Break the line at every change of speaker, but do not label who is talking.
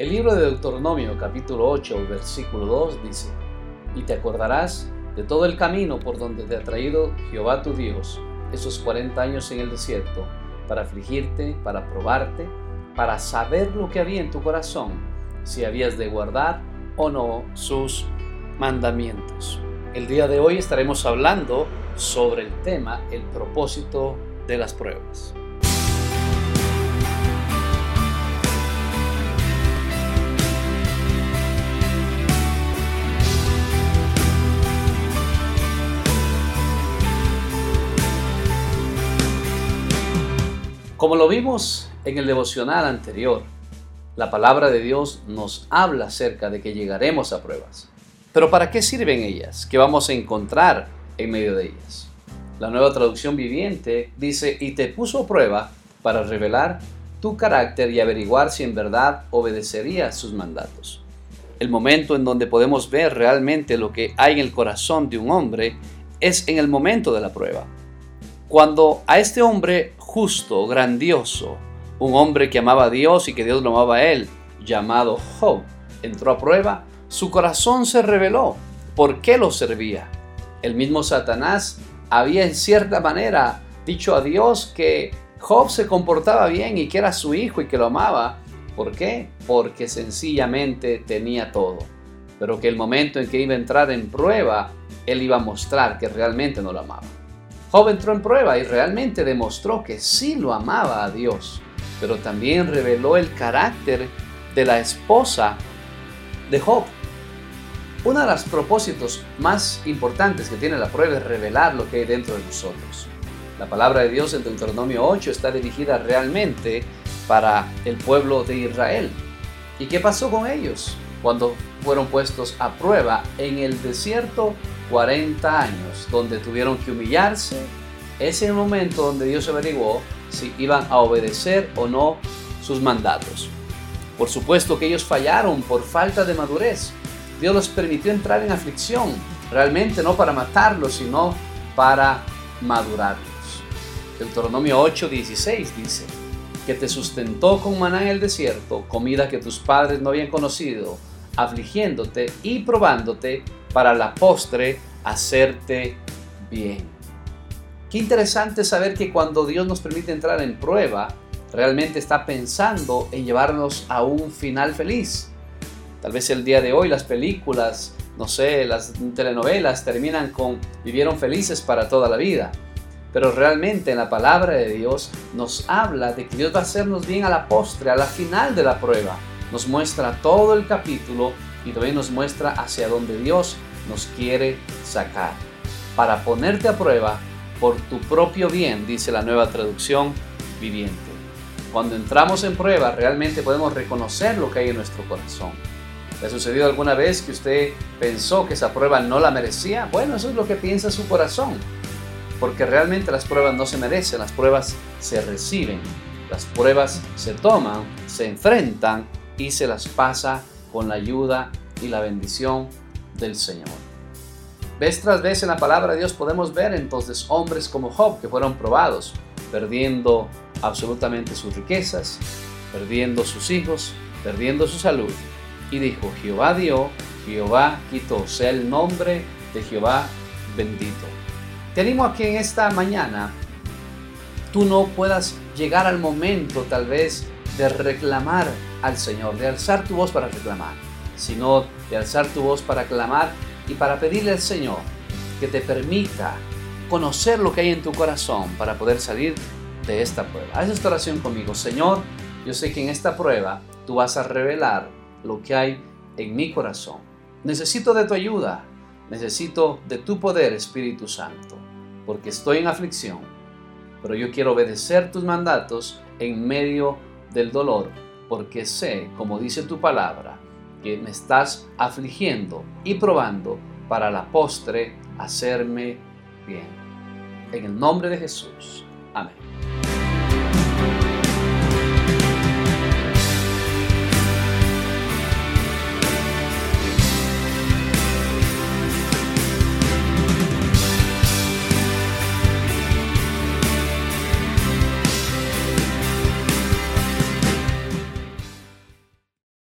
El libro de Deuteronomio capítulo 8 versículo 2 dice, y te acordarás de todo el camino por donde te ha traído Jehová tu Dios esos 40 años en el desierto, para afligirte, para probarte, para saber lo que había en tu corazón, si habías de guardar o no sus mandamientos. El día de hoy estaremos hablando sobre el tema, el propósito de las pruebas. Como lo vimos en el devocional anterior, la palabra de Dios nos habla acerca de que llegaremos a pruebas. Pero ¿para qué sirven ellas? ¿Qué vamos a encontrar en medio de ellas? La nueva traducción viviente dice, y te puso prueba para revelar tu carácter y averiguar si en verdad obedecerías sus mandatos. El momento en donde podemos ver realmente lo que hay en el corazón de un hombre es en el momento de la prueba. Cuando a este hombre justo, grandioso, un hombre que amaba a Dios y que Dios lo amaba a él, llamado Job, entró a prueba, su corazón se reveló. ¿Por qué lo servía? El mismo Satanás había en cierta manera dicho a Dios que Job se comportaba bien y que era su hijo y que lo amaba. ¿Por qué? Porque sencillamente tenía todo. Pero que el momento en que iba a entrar en prueba, él iba a mostrar que realmente no lo amaba. Job entró en prueba y realmente demostró que sí lo amaba a Dios, pero también reveló el carácter de la esposa de Job. Uno de los propósitos más importantes que tiene la prueba es revelar lo que hay dentro de nosotros. La palabra de Dios en Deuteronomio 8 está dirigida realmente para el pueblo de Israel. ¿Y qué pasó con ellos cuando fueron puestos a prueba en el desierto 40 años, donde tuvieron que humillarse. Es el momento donde Dios averiguó si iban a obedecer o no sus mandatos. Por supuesto que ellos fallaron por falta de madurez. Dios los permitió entrar en aflicción, realmente no para matarlos, sino para madurarlos. Deuteronomio 8:16 dice, que te sustentó con maná en el desierto, comida que tus padres no habían conocido, afligiéndote y probándote para la postre hacerte bien. Qué interesante saber que cuando Dios nos permite entrar en prueba, realmente está pensando en llevarnos a un final feliz. Tal vez el día de hoy las películas, no sé, las telenovelas terminan con vivieron felices para toda la vida. Pero realmente en la palabra de Dios nos habla de que Dios va a hacernos bien a la postre, a la final de la prueba. Nos muestra todo el capítulo y también nos muestra hacia dónde Dios nos quiere sacar. Para ponerte a prueba por tu propio bien, dice la nueva traducción viviente. Cuando entramos en prueba, realmente podemos reconocer lo que hay en nuestro corazón. ¿Le ha sucedido alguna vez que usted pensó que esa prueba no la merecía? Bueno, eso es lo que piensa su corazón. Porque realmente las pruebas no se merecen, las pruebas se reciben, las pruebas se toman, se enfrentan y se las pasa con la ayuda y la bendición del Señor. Vez tras vez en la palabra de Dios podemos ver entonces hombres como Job que fueron probados, perdiendo absolutamente sus riquezas, perdiendo sus hijos, perdiendo su salud. Y dijo, Jehová dio, Jehová quitó, sea el nombre de Jehová bendito. Te animo a que en esta mañana tú no puedas llegar al momento tal vez de reclamar al Señor, de alzar tu voz para reclamar, sino de alzar tu voz para clamar y para pedirle al Señor que te permita conocer lo que hay en tu corazón para poder salir de esta prueba. Haz esta oración conmigo. Señor, yo sé que en esta prueba tú vas a revelar lo que hay en mi corazón. Necesito de tu ayuda. Necesito de tu poder, Espíritu Santo, porque estoy en aflicción, pero yo quiero obedecer tus mandatos en medio del dolor, porque sé, como dice tu palabra, que me estás afligiendo y probando para la postre hacerme bien. En el nombre de Jesús. Amén.